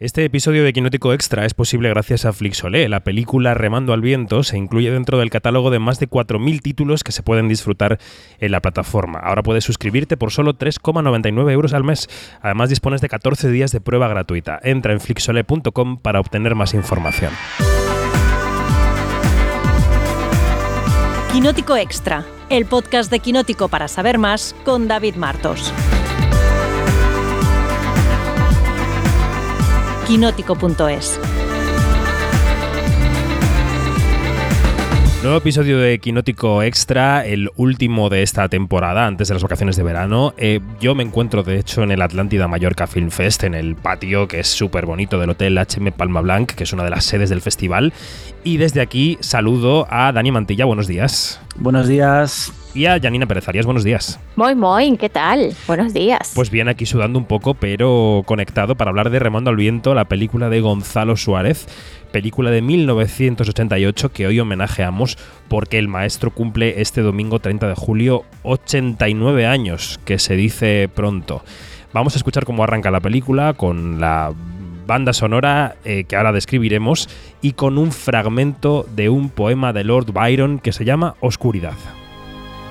Este episodio de Quinótico Extra es posible gracias a Flixolé. La película Remando al Viento se incluye dentro del catálogo de más de 4.000 títulos que se pueden disfrutar en la plataforma. Ahora puedes suscribirte por solo 3,99 euros al mes. Además dispones de 14 días de prueba gratuita. Entra en flixolé.com para obtener más información. Quinótico Extra, el podcast de Quinótico para saber más con David Martos. quinótico.es. Nuevo episodio de Quinótico Extra, el último de esta temporada, antes de las vacaciones de verano. Eh, yo me encuentro, de hecho, en el Atlántida Mallorca Film Fest, en el patio que es súper bonito del Hotel HM Palma Blanc, que es una de las sedes del festival. Y desde aquí saludo a Dani Mantilla, buenos días. Buenos días. Y a Janina Pérez Arias, buenos días. Muy, muy, ¿qué tal? Buenos días. Pues bien, aquí sudando un poco, pero conectado para hablar de Remando al Viento, la película de Gonzalo Suárez, película de 1988 que hoy homenajeamos porque el maestro cumple este domingo 30 de julio 89 años, que se dice pronto. Vamos a escuchar cómo arranca la película con la banda sonora eh, que ahora describiremos y con un fragmento de un poema de Lord Byron que se llama Oscuridad.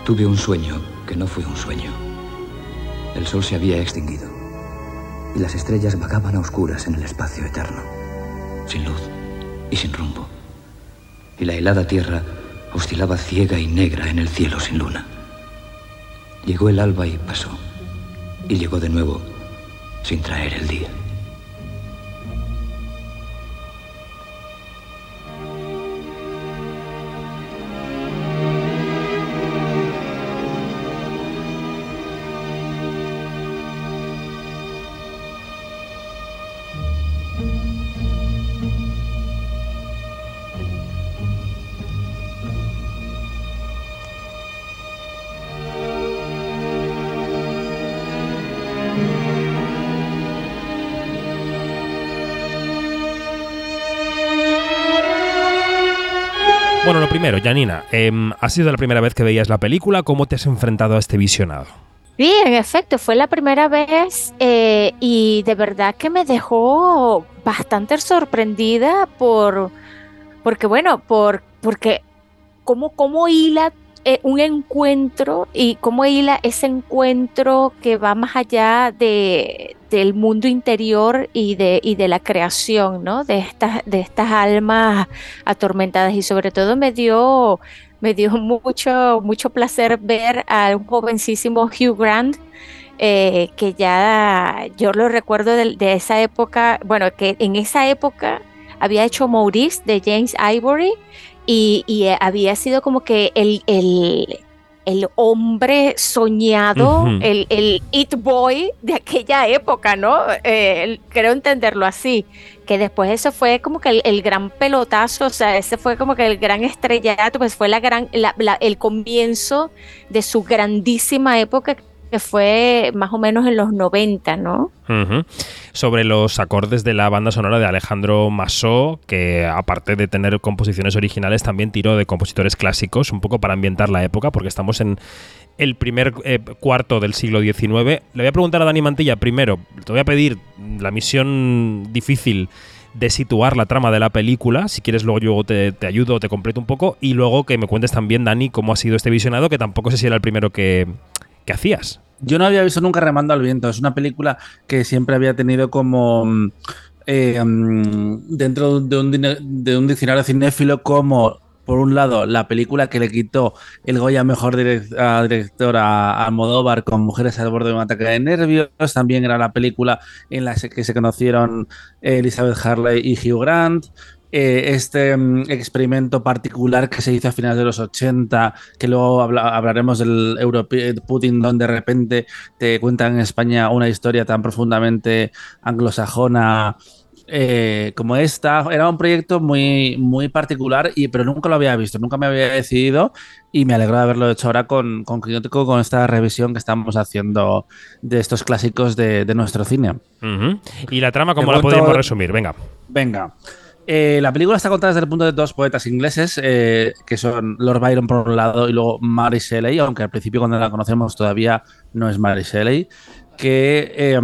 Tuve un sueño que no fue un sueño. El sol se había extinguido y las estrellas vagaban a oscuras en el espacio eterno, sin luz y sin rumbo. Y la helada tierra oscilaba ciega y negra en el cielo sin luna. Llegó el alba y pasó. Y llegó de nuevo sin traer el día. Primero, Janina, em, ¿ha sido la primera vez que veías la película? ¿Cómo te has enfrentado a este visionado? Sí, en efecto, fue la primera vez eh, y de verdad que me dejó bastante sorprendida por, porque bueno, por, porque cómo, cómo hila eh, un encuentro y cómo hila ese encuentro que va más allá de, del mundo interior y de, y de la creación, ¿no? De estas, de estas almas atormentadas y sobre todo me dio, me dio mucho, mucho placer ver a un jovencísimo Hugh Grant eh, que ya yo lo recuerdo de, de, esa época, bueno, que en esa época había hecho Maurice de James Ivory y, y había sido como que el, el, el hombre soñado, uh -huh. el, el, It Boy de aquella época, ¿no? Eh, creo entenderlo así. Que después eso fue como que el, el, gran pelotazo, o sea, ese fue como que el gran estrellato, pues fue la gran, la, la, el comienzo de su grandísima época que fue más o menos en los 90, ¿no? Sobre los acordes de la banda sonora de Alejandro Masó, que aparte de tener composiciones originales, también tiró de compositores clásicos, un poco para ambientar la época, porque estamos en el primer eh, cuarto del siglo XIX. Le voy a preguntar a Dani Mantilla, primero, te voy a pedir la misión difícil de situar la trama de la película. Si quieres, luego yo te, te, ayudo, te completo un poco. Y luego que me cuentes también, Dani, cómo ha sido este visionado, que tampoco sé si era el primero que, que hacías. Yo no había visto nunca Remando al Viento. Es una película que siempre había tenido como. Eh, dentro de un, de un diccionario cinéfilo como por un lado, la película que le quitó el Goya Mejor Director a Almodóvar con Mujeres al borde de un ataque de nervios. También era la película en la que se conocieron Elizabeth Harley y Hugh Grant. Eh, este um, experimento particular que se hizo a finales de los 80, que luego habla, hablaremos del Europe Putin, donde de repente te cuentan en España una historia tan profundamente anglosajona eh, como esta. Era un proyecto muy, muy particular, y, pero nunca lo había visto, nunca me había decidido y me alegro de haberlo hecho ahora con, con con esta revisión que estamos haciendo de estos clásicos de, de nuestro cine. Uh -huh. ¿Y la trama cómo la podríamos resumir? Venga. Venga. Eh, la película está contada desde el punto de dos poetas ingleses, eh, que son Lord Byron por un lado y luego Mary Shelley, aunque al principio cuando la conocemos todavía no es Mary Shelley, que eh,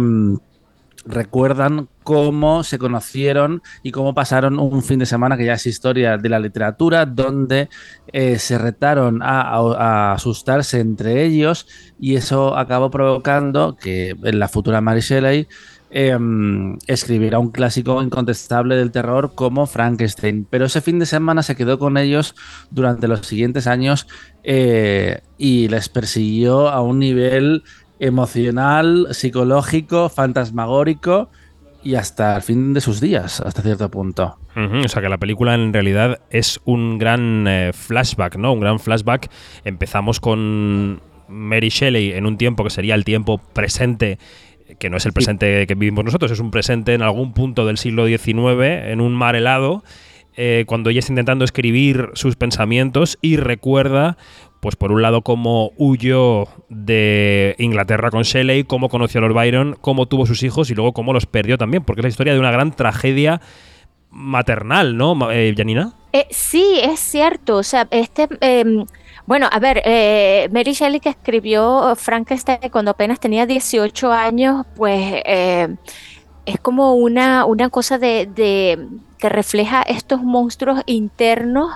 recuerdan cómo se conocieron y cómo pasaron un fin de semana que ya es historia de la literatura, donde eh, se retaron a, asustarse entre ellos y eso acabó provocando que en la futura Mary Shelley em, escribiera un clásico incontestable del terror como Frankenstein. Pero ese fin de semana se quedó con ellos durante los siguientes años eh, y les persiguió a un nivel emocional, psicológico, fantasmagórico y hasta el fin de sus días, hasta cierto punto. o sea que la película en realidad es un gran eh, flashback, ¿no? Un gran flashback. Empezamos con Mary Shelley en un tiempo que sería el tiempo presente que no es el presente que vivimos nosotros, es un presente en algún punto del siglo XIX, en un mar helado, eh, cuando ella está intentando escribir sus pensamientos y recuerda pues por un lado cómo huyó de Inglaterra con Shelley, cómo conoció a Lord Byron, cómo tuvo sus hijos y luego cómo los perdió también, porque es la historia de una gran tragedia maternal, ¿no, eh, Janina? Eh, sí, es cierto. O sea, este... Bueno, a ver, eh, Mary Shelley que escribió Frankenstein cuando apenas tenía 18 años, pues es como una, una cosa de, de, que refleja estos monstruos internos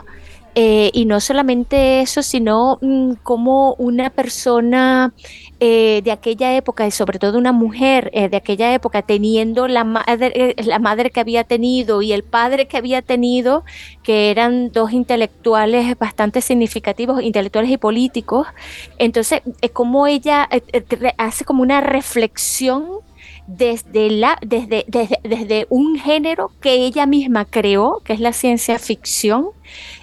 eh, y no solamente eso, sino mm, como una persona eh, de aquella época, y sobre todo una mujer eh, de aquella época, teniendo la madre, la madre que había tenido y el padre que había tenido, que eran dos intelectuales bastante significativos, intelectuales y políticos. Entonces, es como ella hace como una reflexión desde, la, desde, desde, desde, un género que ella misma creó, que es la ciencia ficción,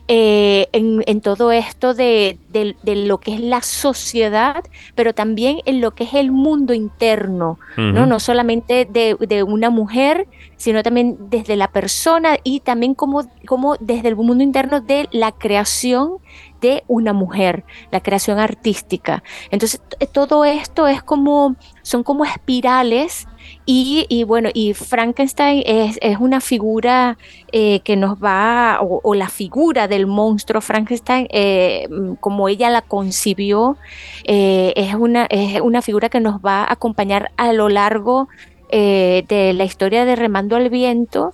eh, en, todo esto de, lo que es la sociedad, pero también en lo que es el mundo interno, ¿no? no solamente de, una mujer, sino también desde la persona y también como, como desde el mundo interno de la creación de una mujer, la creación artística. Entonces, todo esto es como, son como espirales y, bueno, y Frankenstein es, una figura eh, que nos va, o, la figura del monstruo Frankenstein, eh, como ella la concibió, eh, es, una, es una figura que nos va a acompañar a lo largo de la historia de Remando al Viento.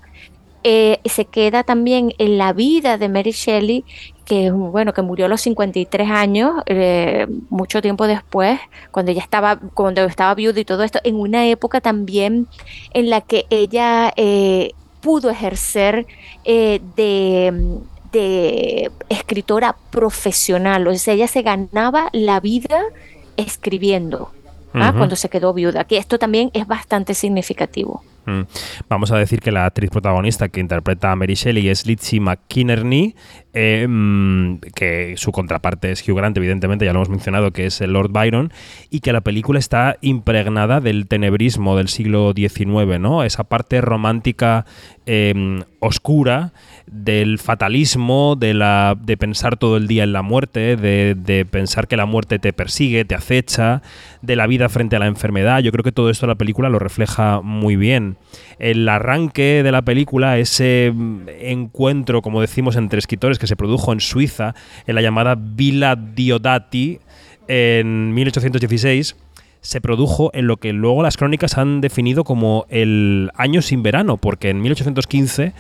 se queda también en la vida de Mary Shelley que bueno, que murió a los 53 años, eh, mucho tiempo después, cuando ella estaba, cuando estaba viuda y todo esto, en una época también en la que ella eh, pudo ejercer eh, de, de, escritora profesional, o sea, ella se ganaba la vida escribiendo. ¿ah? cuando se quedó viuda, que esto también es bastante significativo. Mm. Vamos a decir que la actriz protagonista que interpreta a Mary Shelley es Lizzie McKinney, eh, mm, que su contraparte es Hugh Grant, evidentemente, ya lo hemos mencionado, que es el Lord Byron, y que la película está impregnada del tenebrismo del siglo XIX, ¿no? Esa parte romántica em, oscura del fatalismo, de, la, de pensar todo el día en la muerte, de, de, pensar que la muerte te persigue, te acecha, de la vida frente a la enfermedad. Yo creo que todo esto la película lo refleja muy bien. El arranque de la película, ese mm, encuentro, como decimos, entre escritores que se produjo en Suiza, en la llamada Villa Diodati, en 1816, se produjo en lo que luego las crónicas han definido como el año sin verano, porque en 1815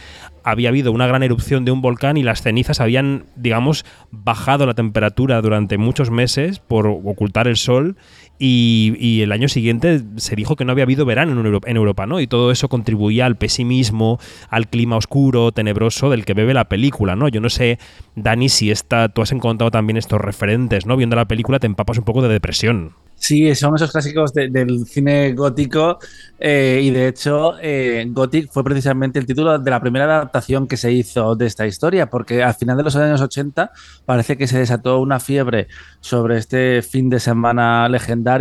había habido una gran erupción de un volcán y las cenizas habían, digamos, bajado la temperatura durante muchos meses por ocultar el sol y, el año siguiente se dijo que no había habido verano en Europa, en Europa, ¿no? Y todo eso contribuía al pesimismo, al clima oscuro, tenebroso del que bebe la película, ¿no? Yo no sé, Dani, si esta, tú has encontrado también estos referentes, ¿no? Viendo la película te empapas un poco de depresión. Sí, son esos clásicos del cine gótico eh, y de hecho eh, Gothic fue precisamente el título de la primera adaptación que se hizo de esta historia, porque al final de los años 80 parece que se desató una fiebre sobre este fin de semana legendario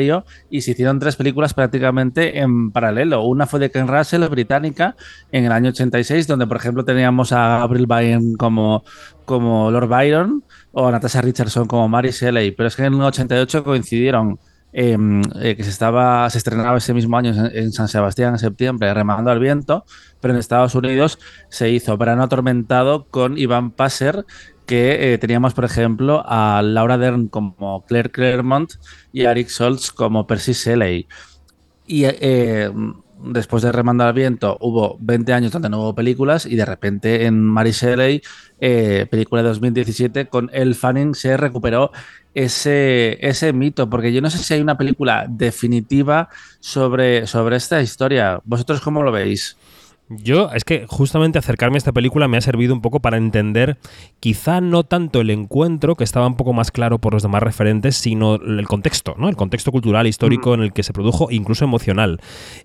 y se hicieron tres películas prácticamente en paralelo. Una fue de Ken Russell, británica, en el año 86, donde por ejemplo teníamos a Gabriel Byrne como, como Lord Byron o a Natasha Richardson como Mary Shelley, pero es que en el 88 coincidieron Em, eh, que se, estaba, se estrenaba ese mismo año en, San Sebastián, en septiembre, Remando al Viento, pero en Estados Unidos se hizo Verano Atormentado con Iván Passer, que eh, teníamos, por ejemplo, a Laura Dern como Claire Claremont y a Eric Schultz como Percy Shelley. Y eh, después de Remando al Viento, hubo 20 años donde no hubo películas y de repente en Mary Shelley, eh, película de 2017, con El Fanning se recuperó ese, ese mito, porque yo no sé si hay una película definitiva sobre, sobre esta historia. ¿Vosotros cómo lo veis? Yo, es que justamente acercarme a esta película me ha servido un poco para entender, quizá no tanto el encuentro, que estaba un poco más claro por los demás referentes, sino el contexto, ¿no? El contexto cultural, histórico en el que se produjo, incluso emocional.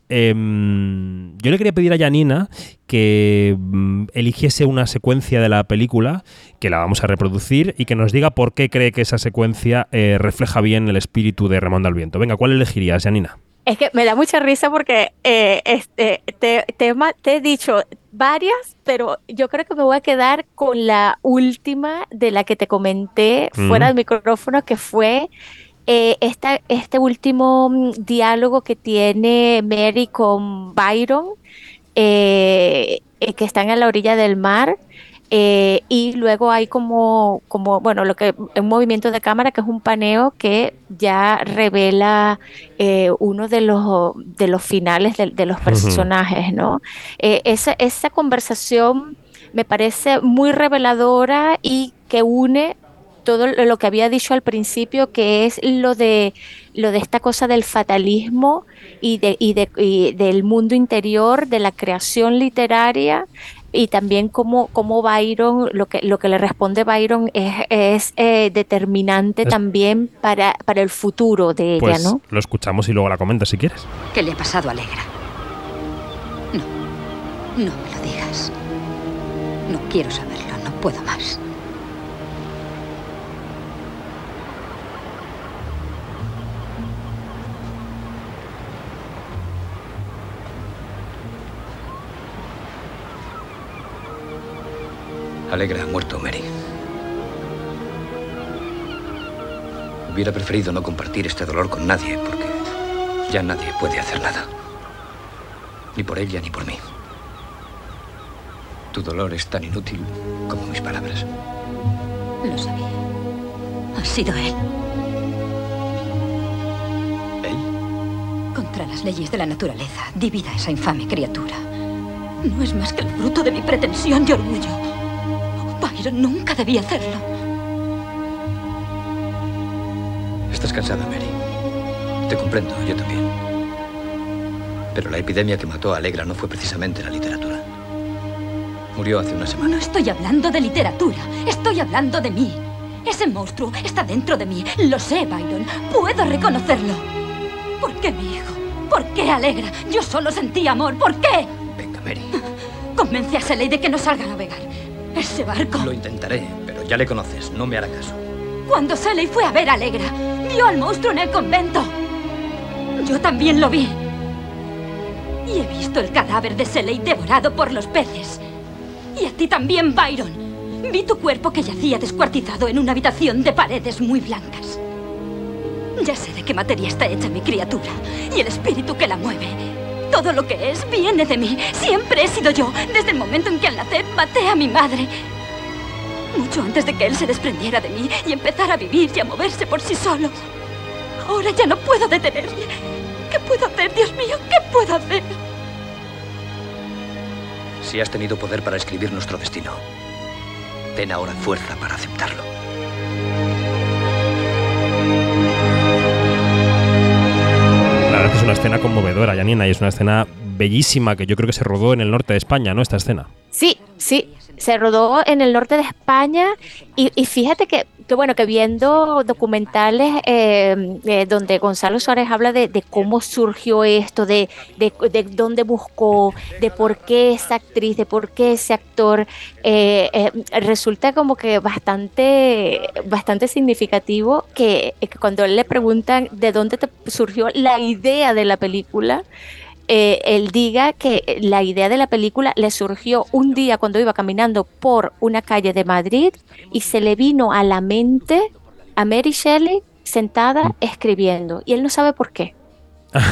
Em, yo le quería pedir a Janina que mm, eligiese una secuencia de la película, que la vamos a reproducir, y que nos diga por qué cree que esa secuencia eh, refleja bien el espíritu de Ramón del Viento. Venga, ¿cuál elegirías, Janina? Es que me da mucha risa porque eh, este, te, te, he dicho varias, pero yo creo que me voy a quedar con la última de la que te comenté fuera del micrófono, que fue eh, este último mm, diálogo que tiene Mary con Byron, eh, que están a la orilla del mar. Eh, y luego hay como, como, bueno, lo que un movimiento de cámara que es un paneo que ya revela eh, uno de los, de los finales de, los personajes, ¿no? Eh, esa, esa conversación me parece muy reveladora y que une todo lo que había dicho al principio, que es lo de, lo de esta cosa del fatalismo y, de, y, de, y del mundo interior, de la creación literaria, y también cómo, cómo Byron, lo que, lo que le responde Byron es, es eh, determinante también para, para el futuro de ella, pues ¿no? Lo escuchamos y luego la comentas si quieres. ¿Qué le ha pasado a Alegra? No, no me lo digas. No quiero saberlo, no puedo más. Alegra ha muerto, Mary. Hubiera preferido no compartir este dolor con nadie, porque ya nadie puede hacer nada. Ni por ella ni por mí. Tu dolor es tan inútil como mis palabras. Lo sabía. Ha sido él. ¿Él? Contra las leyes de la naturaleza, divida esa infame criatura. No es más que el fruto de mi pretensión y orgullo. Byron nunca debía hacerlo. Estás cansada, Mary. Te comprendo, yo también. Pero la epidemia que mató a Alegra no fue precisamente la literatura. Murió hace una semana. No estoy hablando de literatura, estoy hablando de mí. Ese monstruo está dentro de mí. Lo sé, Byron. Puedo reconocerlo. ¿Por qué mi hijo? ¿Por qué Alegra? Yo solo sentí amor. ¿Por qué? Venga, Mary. Convence a Seley de que no salga a navegar. Ese barco. Lo intentaré, pero ya le conoces. No me hará caso. Cuando Sally fue a ver a Alegra, vio al monstruo en el convento. Yo también lo vi. Y he visto el cadáver de Seley devorado por los peces. Y a ti también, Byron. Vi tu cuerpo que yacía descuartizado en una habitación de paredes muy blancas. Ya sé de qué materia está hecha mi criatura y el espíritu que la mueve. Todo lo que es viene de mí. Siempre he sido yo, desde el momento en que al nacer maté a mi madre. Mucho antes de que él se desprendiera de mí y empezara a vivir y a moverse por sí solo. Ahora ya no puedo detenerle. ¿Qué puedo hacer, Dios mío? ¿Qué puedo hacer? Si has tenido poder para escribir nuestro destino, ten ahora fuerza para aceptarlo. Una escena conmovedora, Janina, y es una escena bellísima que yo creo que se rodó en el norte de España, ¿no? Esta escena. Sí, sí, se rodó en el norte de España y, fíjate que, bueno, que viendo documentales eh, eh, donde Gonzalo Suárez habla de, cómo surgió esto, de, de, dónde buscó, de por qué esa actriz, de por qué ese actor, eh, resulta como que bastante, bastante significativo que, que cuando le preguntan de dónde te surgió la idea de la película, eh, él diga que la idea de la película le surgió un día cuando iba caminando por una calle de Madrid y se le vino a la mente a Mary Shelley sentada escribiendo y él no sabe por qué.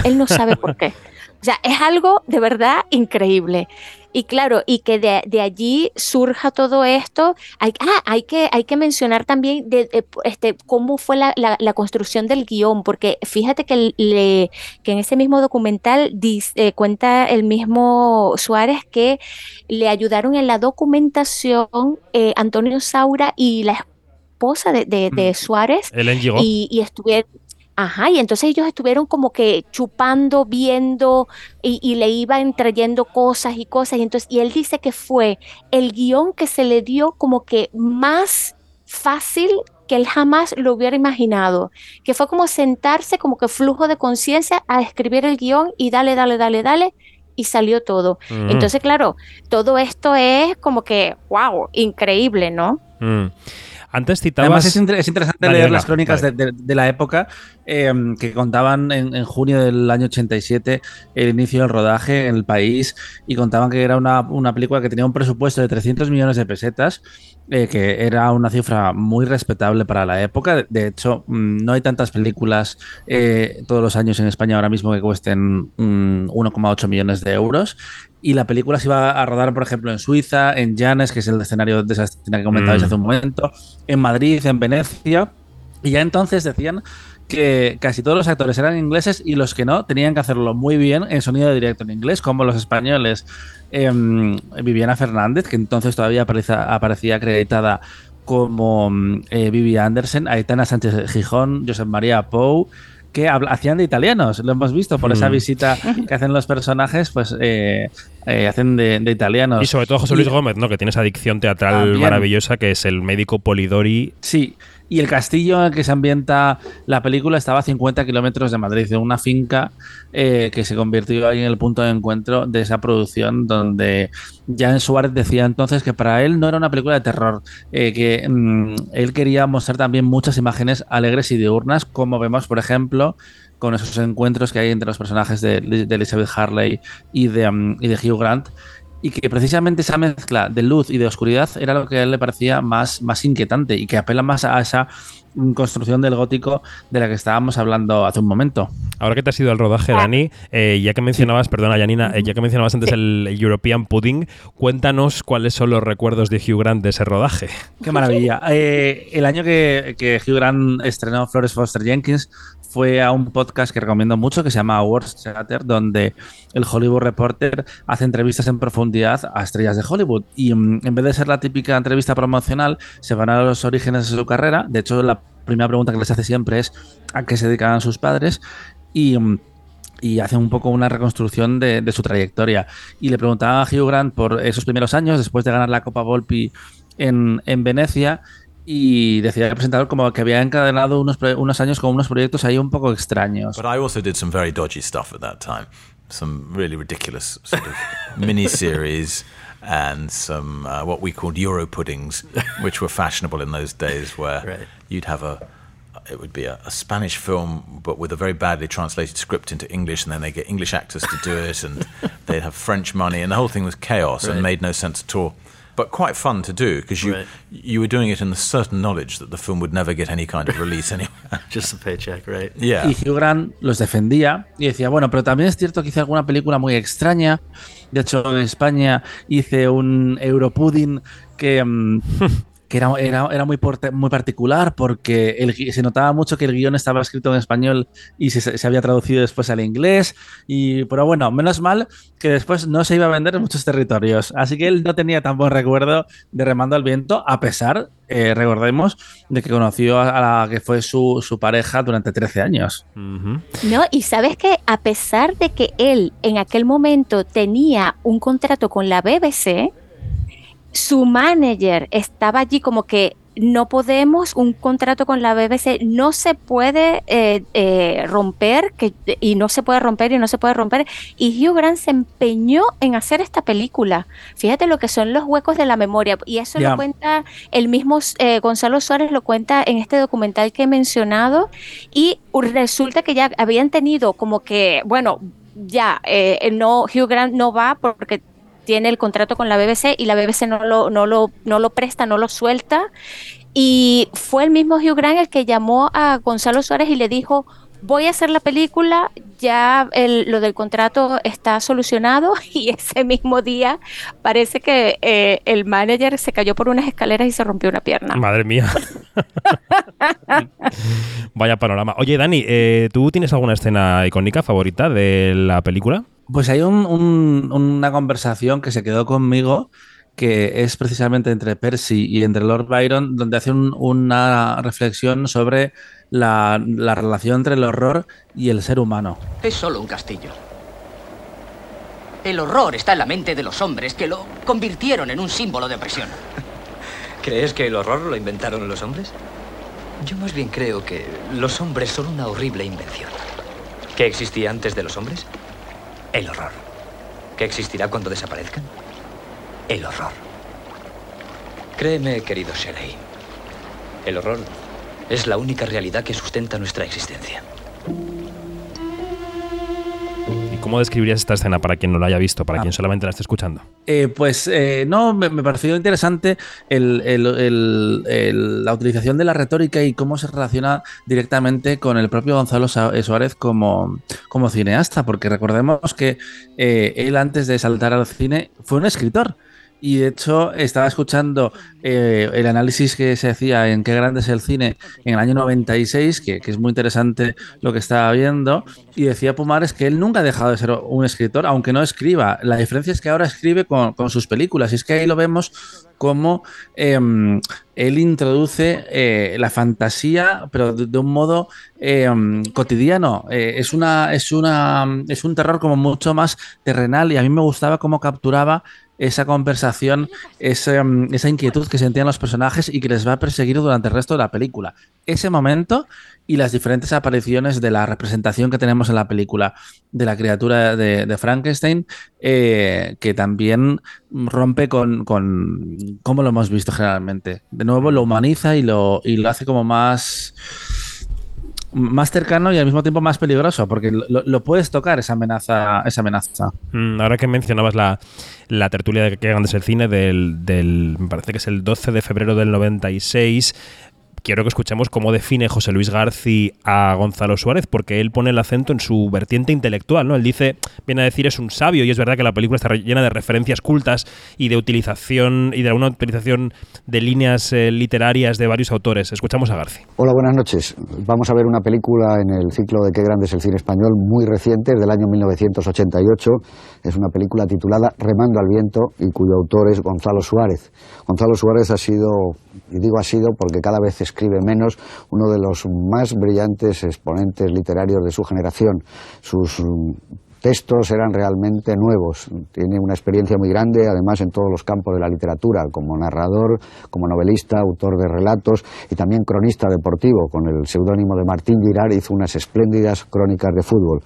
Él no sabe por qué. O sea, es algo de verdad increíble. Y claro, y que de, allí surja todo esto. Hay, ah, hay, que, hay que mencionar también de, este, cómo fue la, construcción del guion, porque fíjate que, le, que en ese mismo documental dice, cuenta el mismo Suárez que le ayudaron en la documentación eh, Antonio Saura y la esposa de, de, de mm. Suárez. y, y estuvieron Ajá, y entonces ellos estuvieron como que chupando, viendo y, le iban trayendo cosas y cosas. Y, entonces, y él dice que fue el guion que se le dio como que más fácil que él jamás lo hubiera imaginado, que fue como sentarse como que flujo de conciencia a escribir el guion y dale, dale, dale, dale, y salió todo. Entonces, claro, todo esto es como que, wow, increíble, ¿no? Mm. Antes citabas. Además, es, interesante leer las crónicas de, la época em, que contaban en, junio del año 87 el inicio del rodaje en el país y contaban que era una, una película que tenía un presupuesto de 300 millones de pesetas eh, que era una cifra muy respetable para la época. De hecho, mm, no hay tantas películas eh, todos los años en España ahora mismo que cuesten 1,8 mm, millones de euros. Y la película se iba a rodar, por ejemplo, en Suiza, en Llanes, que es el escenario de esa escena que comentabais mm. hace un momento, en Madrid, en Venecia. Y ya entonces decían que casi todos los actores eran ingleses y los que no tenían que hacerlo muy bien en sonido de directo en inglés, como los españoles. Em, Viviana Fernández, que entonces todavía aparecía, acreditada como eh, Vivi Anderson, Aitana Sánchez Gijón, Josep María Pou, que hacían de italianos. Lo hemos visto por esa mm. visita que hacen los personajes, pues eh, eh, hacen de, italianos. Y sobre todo José Luis Gómez, ¿no? Que tiene esa adicción teatral maravillosa que es el médico Polidori. Sí, y el castillo en el que se ambienta la película estaba a 50 kilómetros de Madrid, de una finca eh, que se convirtió ahí en el punto de encuentro de esa producción, donde Jan Suárez decía entonces que para él no era una película de terror, eh, que mm, él quería mostrar también muchas imágenes alegres y diurnas, como vemos, por ejemplo, con esos encuentros que hay entre los personajes de, Elizabeth Harley y de, mm, y de Hugh Grant y que precisamente esa mezcla de luz y de oscuridad era lo que a él le parecía más, más inquietante y que apela más a esa construcción del gótico de la que estábamos hablando hace un momento. Ahora que te has ido al rodaje. Dani, eh, ya que mencionabas, perdona, Janina, eh, ya que mencionabas antes el European Pudding, cuéntanos cuáles son los recuerdos de Hugh Grant de ese rodaje. Qué maravilla. Eh, el año que, que Hugh Grant estrenó Flores Foster Jenkins fue a un podcast que recomiendo mucho que se llama Awards Theater, donde el Hollywood Reporter hace entrevistas en profundidad a estrellas de Hollywood. Y mm, en vez de ser la típica entrevista promocional, se van a los orígenes de su carrera. De hecho, la primera pregunta que les hace siempre es a qué se dedicaban sus padres. Y mm, y hace un poco una reconstrucción de, su trayectoria. Y le preguntaba a Hugh Grant por esos primeros años, después de ganar la Copa Volpi en, en Venecia, y decía el presentador como que había encadenado unos, unos años con unos proyectos ahí un poco extraños. But I also did some very dodgy stuff at that time. Some really ridiculous sort of mini-series and some uh, what we called Euro puddings, which were fashionable in those days where right. you'd have a it would be a, a, Spanish film, but with a very badly translated script into English, and then they get English actors to do it, and they'd have French money, and the whole thing was chaos right. and made no sense at all. But quite fun to do because you right. you were doing it in the certain knowledge that the film would never get any kind of release anyway. Just a paycheck, right? Yeah. Y Hugh Grant los defendía y decía, bueno, pero también es cierto que hice alguna película muy extraña. De hecho, en España hice un Europudding que um, que era, era, era muy, muy particular porque el, se notaba mucho que el guion estaba escrito en español y se, se, había traducido después al inglés. Y, pero bueno, menos mal que después no se iba a vender en muchos territorios. Así que él no tenía tan buen recuerdo de Remando al Viento, a pesar, eh, recordemos, de que conoció a la que fue su, su pareja durante 13 años. No, y sabes que a pesar de que él en aquel momento tenía un contrato con la BBC, su manager estaba allí como que no podemos, un contrato con la BBC no se puede eh, eh, romper que, y no se puede romper y no se puede romper. Y Hugh Grant se empeñó en hacer esta película. Fíjate lo que son los huecos de la memoria. Y eso lo cuenta el mismo eh, Gonzalo Suárez, lo cuenta en este documental que he mencionado. Y resulta que ya habían tenido como que, bueno, ya, no, Hugh Grant no va porque tiene el contrato con la BBC y la BBC no lo, no lo, no lo presta, no lo suelta. Y fue el mismo Hugh Grant el que llamó a Gonzalo Suárez y le dijo, voy a hacer la película, ya lo del contrato está solucionado y ese mismo día parece que eh, el manager se cayó por unas escaleras y se rompió una pierna. Madre mía. Vaya panorama. Oye, Dani, eh, ¿tú tienes alguna escena icónica favorita de la película? Pues hay una conversación que se quedó conmigo que es precisamente entre Percy y entre Lord Byron, donde hace una reflexión sobre la, relación entre el horror y el ser humano. Es solo un castillo. El horror está en la mente de los hombres que lo convirtieron en un símbolo de opresión. ¿Crees que el horror lo inventaron los hombres? Yo más bien creo que los hombres son una horrible invención. ¿Qué existía antes de los hombres? El horror. ¿Qué existirá cuando desaparezcan? El horror. Créeme, querido Shelley. El horror es la única realidad que sustenta nuestra existencia. Cómo describirías esta escena para quien no la haya visto, para quien ah. solamente la esté escuchando? Eh, pues eh, no, me, pareció interesante la utilización de la retórica y cómo se relaciona directamente con el propio Gonzalo eh, Suárez como, como cineasta, porque recordemos que él antes de saltar al cine fue un escritor. Y de hecho, estaba escuchando eh, el análisis que se hacía en Qué grande es el cine en el año 96, que, que, es muy interesante lo que estaba viendo. Y decía Pumares que él nunca ha dejado de ser un escritor, aunque no escriba. La diferencia es que ahora escribe con, con sus películas. Y es que ahí lo vemos como em, él introduce eh, la fantasía, pero de, un modo em, cotidiano. Eh, es, una, es, una, es un terror como mucho más terrenal y a mí me gustaba cómo capturaba esa conversación, em, esa, inquietud que sentían los personajes y que les va a perseguir durante el resto de la película. Ese momento y las diferentes apariciones de la representación que tenemos en la película de la criatura de, Frankenstein, eh, que también rompe con, con cómo lo hemos visto generalmente. De nuevo lo humaniza y lo, y lo hace como más más cercano y al mismo tiempo más peligroso, porque lo, puedes tocar esa amenaza. Esa amenaza. Mm, ahora que mencionabas la, la tertulia de que es el cine del, del, me parece que es el 12 de febrero del 96, quiero que escuchemos cómo define José Luis García a Gonzalo Suárez, porque él pone el acento en su vertiente intelectual, ¿no? Él dice, viene a decir es un sabio, y es verdad que la película está llena de referencias cultas y de utilización y de alguna utilización de líneas eh, literarias de varios autores. Escuchamos a García. Hola, buenas noches. Vamos a ver una película en el ciclo de Qué grande es el cine español, muy reciente, del año 1988. Es una película titulada Remando al viento y cuyo autor es Gonzalo Suárez. Gonzalo Suárez ha sido, y digo ha sido porque cada vez es escribe menos, uno de los más brillantes exponentes literarios de su generación. Sus mm, textos eran realmente nuevos. Tiene una experiencia muy grande, además, en todos los campos de la literatura, como narrador, como novelista, autor de relatos y también cronista deportivo. Con el seudónimo de Martín Girard hizo unas espléndidas crónicas de fútbol.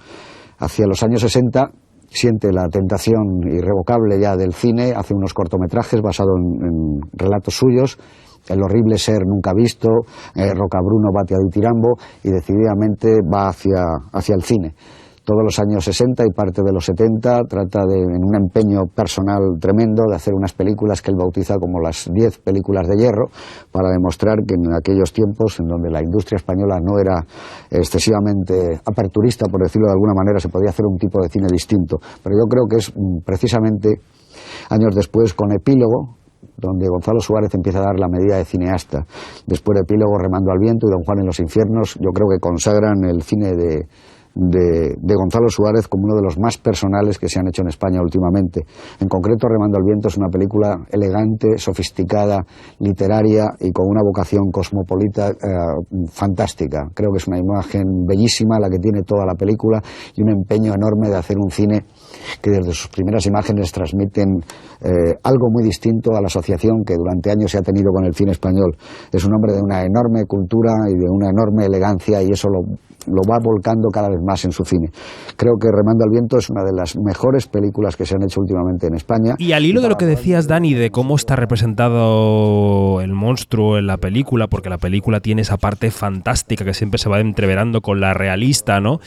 Hacia los años 60 siente la tentación irrevocable ya del cine, hace unos cortometrajes basados en relatos suyos el horrible ser nunca visto, eh, Rocabruno, Bateado y Tirambo, y decididamente va hacia, hacia el cine. Todos los años 60 y parte de los 70 trata de, en un empeño personal tremendo, de hacer unas películas que él bautiza como las 10 películas de hierro, para demostrar que en aquellos tiempos en donde la industria española no era excesivamente aperturista, por decirlo de alguna manera, se podía hacer un tipo de cine distinto. Pero yo creo que es mm, precisamente años después, con Epílogo, donde Gonzalo Suárez empieza a dar la medida de cineasta. Después de Epílogo, Remando al Viento y Don Juan en los Infiernos, yo creo que consagran el cine de, de, Gonzalo Suárez como uno de los más personales que se han hecho en España últimamente. En concreto, Remando al Viento es una película elegante, sofisticada, literaria y con una vocación cosmopolita eh, fantástica. Creo que es una imagen bellísima la que tiene toda la película y un empeño enorme de hacer un cine que desde sus primeras imágenes transmiten eh, algo muy distinto a la asociación que durante años se ha tenido con el cine español. Es un hombre de una enorme cultura y de una enorme elegancia y eso lo lo va volcando cada vez más en su cine. Creo que Remando al Viento es una de las mejores películas que se han hecho últimamente en España. Y al hilo de lo que decías, Dani, de cómo está representado el monstruo en la película, porque la película tiene esa parte fantástica que siempre se va entreverando con la realista, ¿no?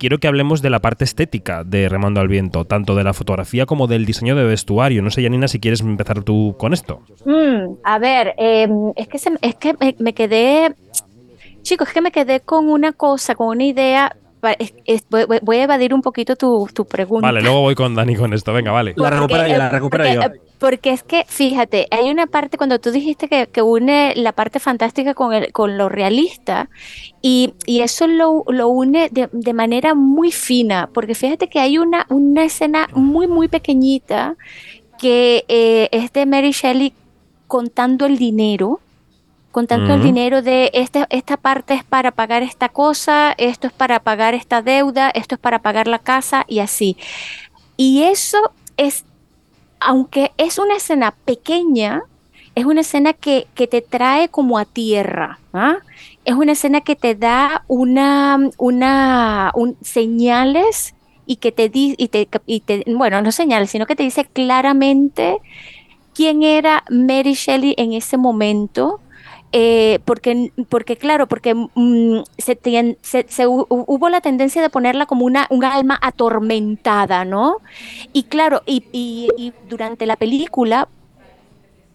Quiero que hablemos de la parte estética de Remando al Viento, tanto de la fotografía como del diseño de vestuario. No sé, Janina, si quieres empezar tú con esto. Mm, a ver, em, es que, es que me, quedé chicos, es que me quedé con una cosa, con una idea. voy, a evadir un poquito tu, tu pregunta. Vale, luego voy con Dani con esto. Venga, vale. La recupero yo, la recupero porque, yo. Porque es que, fíjate, hay una parte cuando tú dijiste que, que une la parte fantástica con, el, con lo realista y, y eso lo, lo une de, de manera muy fina, porque fíjate que hay una, una escena muy, muy pequeñita que eh, es de Mary Shelley contando el dinero. Contando el Ujú. dinero de este, esta parte es para pagar esta cosa, esto es para pagar esta deuda, esto es para pagar la casa y así. Y eso es, aunque es una escena pequeña, es una escena que, que te trae como a tierra. ¿ah? Es una escena que te da una, una un- señales y que te di, y te, y te- bueno, no señales, sino que te dice claramente quién era Mary Shelley en ese momento. Eh, porque, porque, claro, porque mm, se, tien- se- se hu- hubo la tendencia de ponerla como una, un alma atormentada, ¿no? Y claro, y, y- y durante la película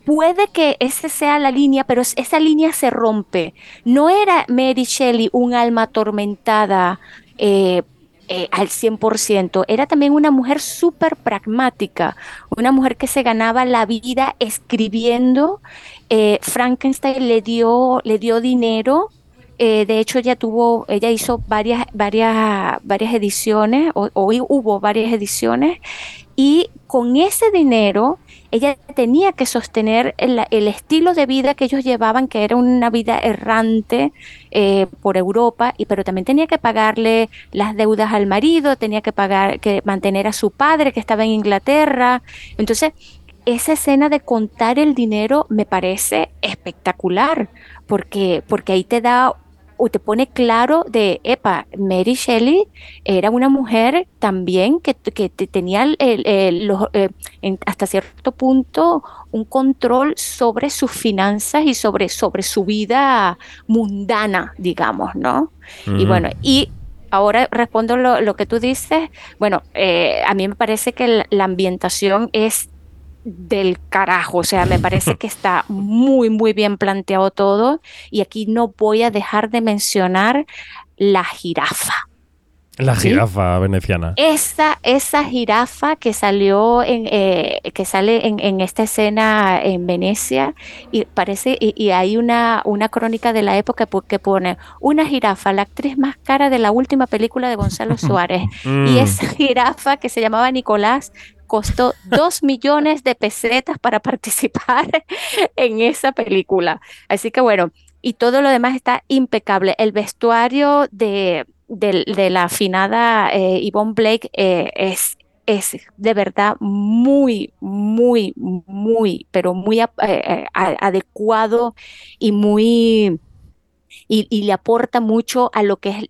puede que esa sea la línea, pero es- esa línea se rompe. No era Mary Shelley un alma atormentada eh, eh, al 100%, era también una mujer súper pragmática, una mujer que se ganaba la vida escribiendo. Eh, Frankenstein le dio, le dio dinero. eh, de hecho, ella tuvo, ella hizo varias, varias, varias ediciones, o, o hubo varias ediciones, y con ese dinero ella tenía que sostener el, el estilo de vida que ellos llevaban, que era una vida errante eh, por Europa, y pero también tenía que pagarle las deudas al marido, tenía que pagar, que mantener a su padre que estaba en Inglaterra. Entonces, esa escena de contar el dinero me parece espectacular, porque, porque ahí te da o te pone claro de, epa, Mary Shelley era una mujer también que, que te- tenía el- el- el- los, eh, en- hasta cierto punto un control sobre sus finanzas y sobre, sobre su vida mundana, digamos, ¿no? Y bueno, y ahora respondo lo, lo que tú dices. Bueno, eh, a mí me parece que la, la ambientación es del carajo, o sea, me parece que está muy, muy bien planteado todo y aquí no voy a dejar de mencionar la jirafa. La ¿Sí? jirafa veneciana. Esa, esa jirafa que salió en, eh, que sale en, en esta escena en Venecia y parece, y, y hay una, una crónica de la época po- que pone una jirafa, la actriz más cara de la última película de Gonzalo Suárez. Y Mm. esa jirafa que se llamaba Nicolás costó dos millones de pesetas para participar en esa película. Así que bueno, y todo lo demás está impecable. El vestuario de, de la afinada eh, Yvonne Blake eh, es, es de verdad muy, muy, muy, pero muy eh, adecuado y muy y, le aporta mucho a lo que es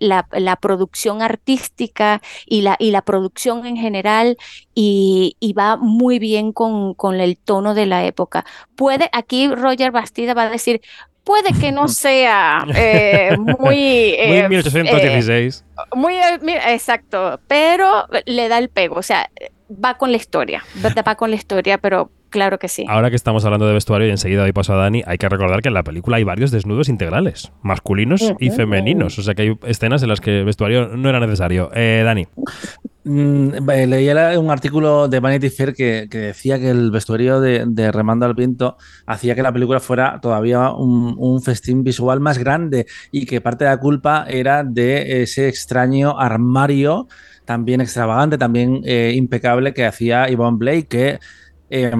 la, producción artística y la, producción en general y, y va muy bien con, con el tono de la época. Puede, aquí Roger Bastida va a decir, puede que no sea eh, muy... Muy eh, 1816. eh, muy, eh, mira, exacto, pero le da el pego, o sea, va con la historia, va, con la historia, pero claro que sí. Ahora que estamos hablando de vestuario y enseguida doy paso a Dani, hay que recordar que en la película hay varios desnudos integrales, masculinos y femeninos. O sea que hay escenas en las que el vestuario no era necesario. Eh, Dani. Mm, leía un artículo de Vanity Fair que, decía que el vestuario de, Remando al Viento hacía que la película fuera todavía un, festín visual más grande y que parte de la culpa era de ese extraño armario también extravagante, también eh, impecable que hacía Yvonne Blake, que eh,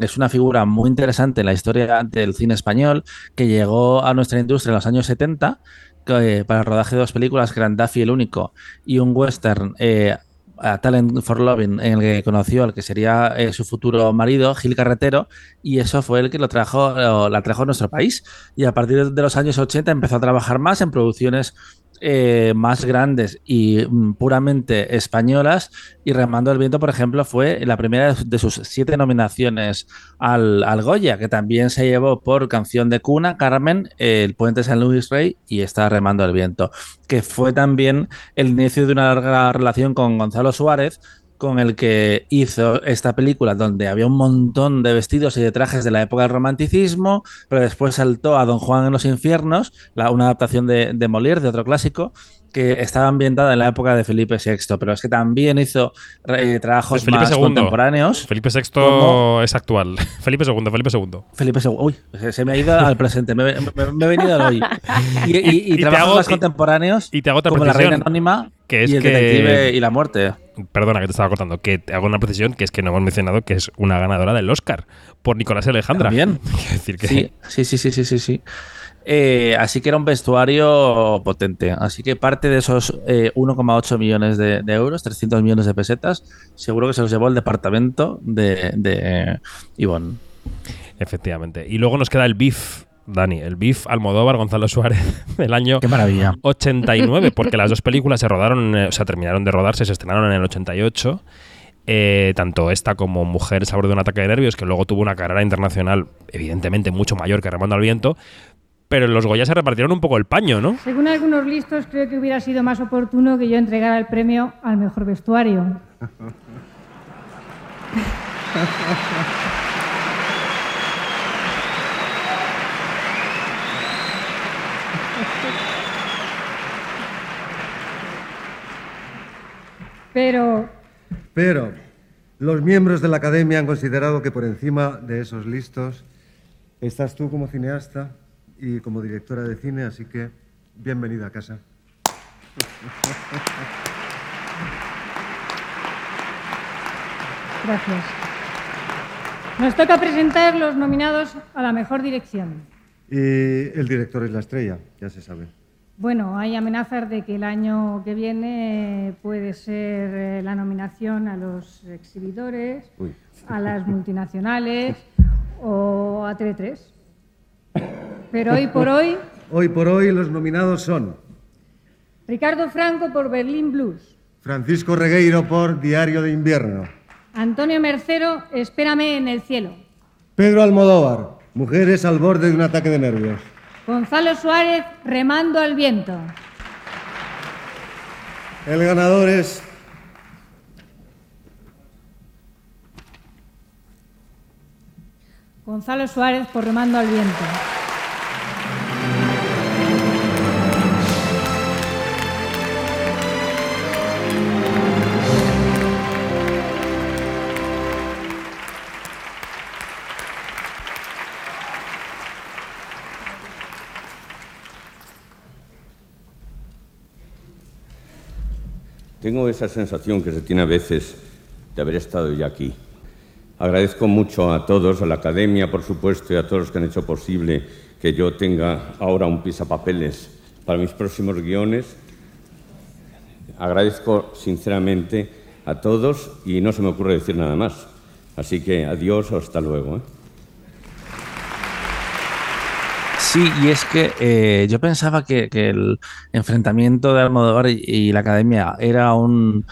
es una figura muy interesante en la historia del cine español, que llegó a nuestra industria en los años 70 que, eh, para el rodaje de dos películas, que eran Daffy el Único y un western, eh, a Talent for Loving, en el que conoció al que sería eh, su futuro marido, Gil Carretero, y eso fue el que lo trajo, lo- la trajo a nuestro país. Y a partir de los años 80 empezó a trabajar más en producciones eh, más grandes y mm, puramente españolas. Y Remando el Viento, por ejemplo, fue la primera de- sus siete nominaciones al, al Goya, que también se llevó por canción de cuna, Carmen, El Puente San Luis Rey y está Remando el Viento, que fue también el inicio de una larga relación con Gonzalo Suárez, con el que hizo esta película donde había un montón de vestidos y de trajes de la época del romanticismo, pero después saltó a Don Juan en los infiernos, una adaptación de, de Molière, de otro clásico, que estaba ambientada en la época de Felipe VI, pero es que también hizo eh, trabajos Felipe más II. contemporáneos. Felipe VI es actual. Felipe II, Felipe II. Felipe II. Uy, se- me ha ido al presente, me, me- me he venido al hoy. Y, y- y Y te trabajos hago- más contemporáneos, Y te hago otra como La precisión. Reina Anónima que es y El que- Detective y la Muerte. Perdona que te estaba cortando. Que te hago una precisión que es que no hemos mencionado que es una ganadora del Oscar por Nicolás y Alejandra. Decir que Sí, sí, sí, sí, sí, sí. sí. Eh, así que era un vestuario potente. Así que parte de esos eh, 1,8 millones de, de euros, 300 millones de pesetas, seguro que se los llevó el departamento de, de Ivonne. Efectivamente. Y luego nos queda el BIF, Dani, el BIF Almodóvar Gonzalo Suárez del año Qué maravilla. 89, porque las dos películas se rodaron, eh, o sea, terminaron de rodarse, se estrenaron en el 88. Eh, tanto esta como Mujeres a bordo de un ataque de nervios, que luego tuvo una carrera internacional evidentemente mucho mayor que Remando al Viento, pero los Goya se repartieron un poco el paño, ¿no? Según algunos listos, creo que hubiera sido más oportuno que yo entregara el premio al mejor vestuario. Pero Pero los miembros de la academia han considerado que por encima de esos listos estás tú como cineasta y como directora de cine, así que bienvenida a casa. Gracias. Nos toca presentar los nominados a la mejor dirección. Y el director es la estrella, ya se sabe. Bueno, hay amenazas de que el año que viene puede ser eh, la nominación a los exhibidores, Uy. a las multinacionales o a TV3. Pero hoy por hoy, Hoy por hoy los nominados son Ricardo Franco por Berlín Blues, Francisco Regueiro por Diario de Invierno, Antonio Mercero, Espérame en el cielo, Pedro Almodóvar, Mujeres al borde de un ataque de nervios, Gonzalo Suárez, Remando al viento. El ganador es Gonzalo Suárez por Remando al viento. Tengo esa sensación que se tiene a veces de haber estado ya aquí. Agradezco mucho a todos, a la academia, por supuesto, y a todos los que han hecho posible que yo tenga ahora un pisapapeles para mis próximos guiones. Agradezco sinceramente a todos y no se me ocurre decir nada más. Así que adiós, hasta luego. ¿eh? Sí, y es que eh, yo pensaba que, el enfrentamiento de Almodóvar y, la academia era un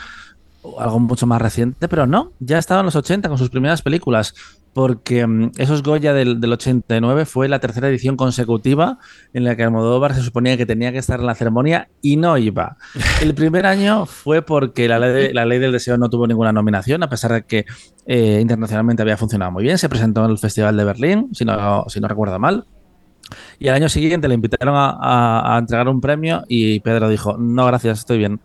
algo mucho más reciente, pero no, ya estaba en los 80 con sus primeras películas, porque mm, esos Goya del, del 89 fue la tercera edición consecutiva en la que Almodóvar se suponía que tenía que estar en la ceremonia y no iba. El primer año fue porque la ley, de- la ley del deseo no tuvo ninguna nominación, a pesar de que eh, internacionalmente había funcionado muy bien. Se presentó en el Festival de Berlín, si no, si no recuerdo mal. Y al año siguiente le invitaron a, a- a entregar un premio y Pedro dijo, no, gracias, estoy bien.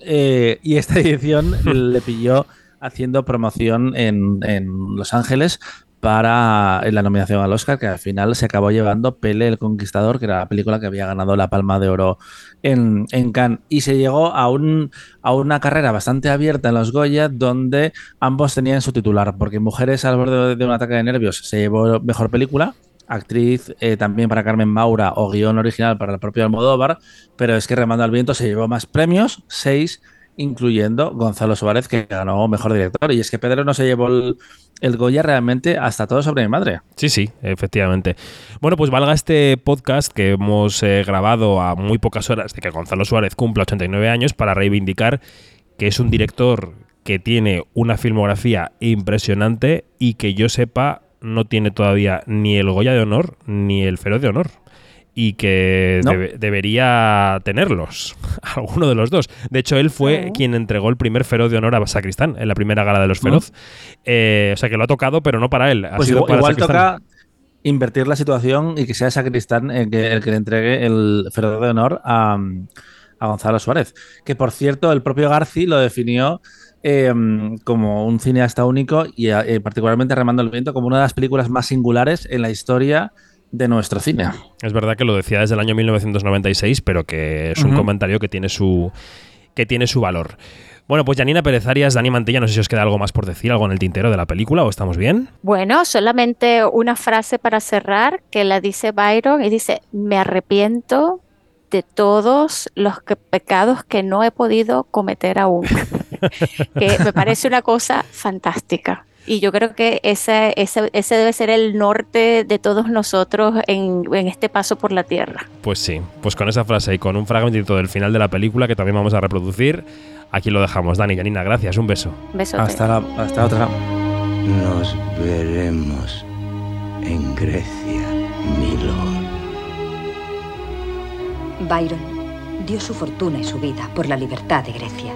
Eh, y esta edición le pilló haciendo promoción en, en Los Ángeles para la nominación al Oscar, que al final se acabó llevando Pele el Conquistador, que era la película que había ganado la Palma de Oro en, en Cannes. Y se llegó a, un, a una carrera bastante abierta en los Goya, donde ambos tenían su titular, porque Mujeres al borde de un ataque de nervios se llevó mejor película, actriz eh, también para Carmen Maura o guion original para el propio Almodóvar, pero es que Remando al Viento se llevó más premios, seis, incluyendo Gonzalo Suárez, que ganó Mejor Director. Y es que Pedro no se llevó el, el Goya realmente hasta todo sobre mi madre. Sí, sí, efectivamente. Bueno, pues valga este podcast que hemos eh, grabado a muy pocas horas de que Gonzalo Suárez cumpla 89 años para reivindicar que es un director que tiene una filmografía impresionante y que yo sepa no tiene todavía ni el Goya de Honor ni el Feroz de Honor. y que No. debe- debería tenerlos, alguno de los dos. De hecho, él fue Sí. quien entregó el primer feroz de honor a Sacristán en la primera gala de los feroz. Eh, o sea que lo ha tocado, pero no para él. Ha Pues sido igual, para igual toca invertir la situación y que sea Sacristán el que, el que le entregue el feroz de honor a, a Gonzalo Suárez. Que por cierto, el propio Garci lo definió eh, como un cineasta único y eh, particularmente Remando el Viento como una de las películas más singulares en la historia de nuestro cine. Es verdad que lo decía desde el año 1996, pero que es un comentario que tiene su que tiene su valor. Bueno, pues Janina Pérez Arias, Dani Mantilla, no sé si os queda algo más por decir, algo en el tintero de la película o estamos bien. Bueno, solamente una frase para cerrar que la dice Byron y dice, me arrepiento de todos los que- pecados que no he podido cometer aún. Que me parece una cosa fantástica. Y yo creo que ese, ese, ese debe ser el norte de todos nosotros en, en este paso por la tierra. Pues sí, pues con esa frase y con un fragmentito del final de la película que también vamos a reproducir, aquí lo dejamos. Dani, Janina, gracias, un beso. Besote. Hasta la, hasta otra. Nos veremos en Grecia, Milord. Byron dio su fortuna y su vida por la libertad de Grecia,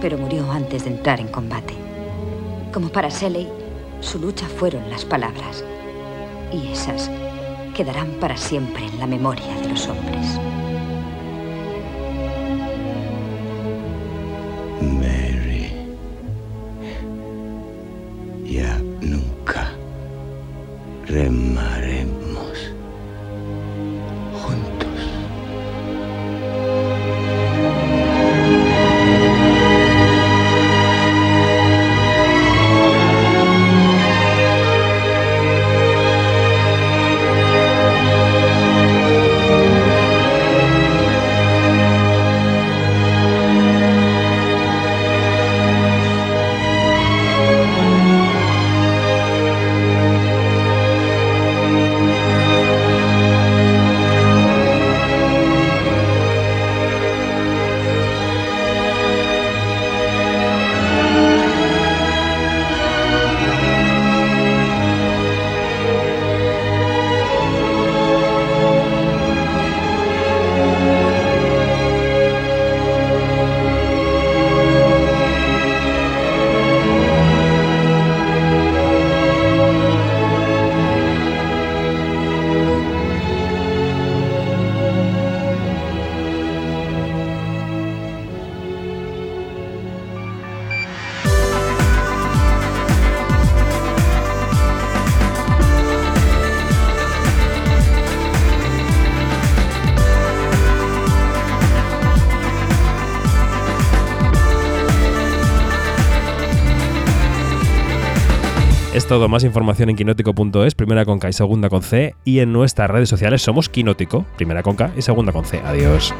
pero murió antes de entrar en combate. Como para Shelley, su lucha fueron las palabras, y esas quedarán para siempre en la memoria de los hombres. Mary. Ya nunca remaremos todo, más información en quinótico.es, primera con K y segunda con C, y en nuestras redes sociales somos Quinótico, primera con K y segunda con C. Adiós.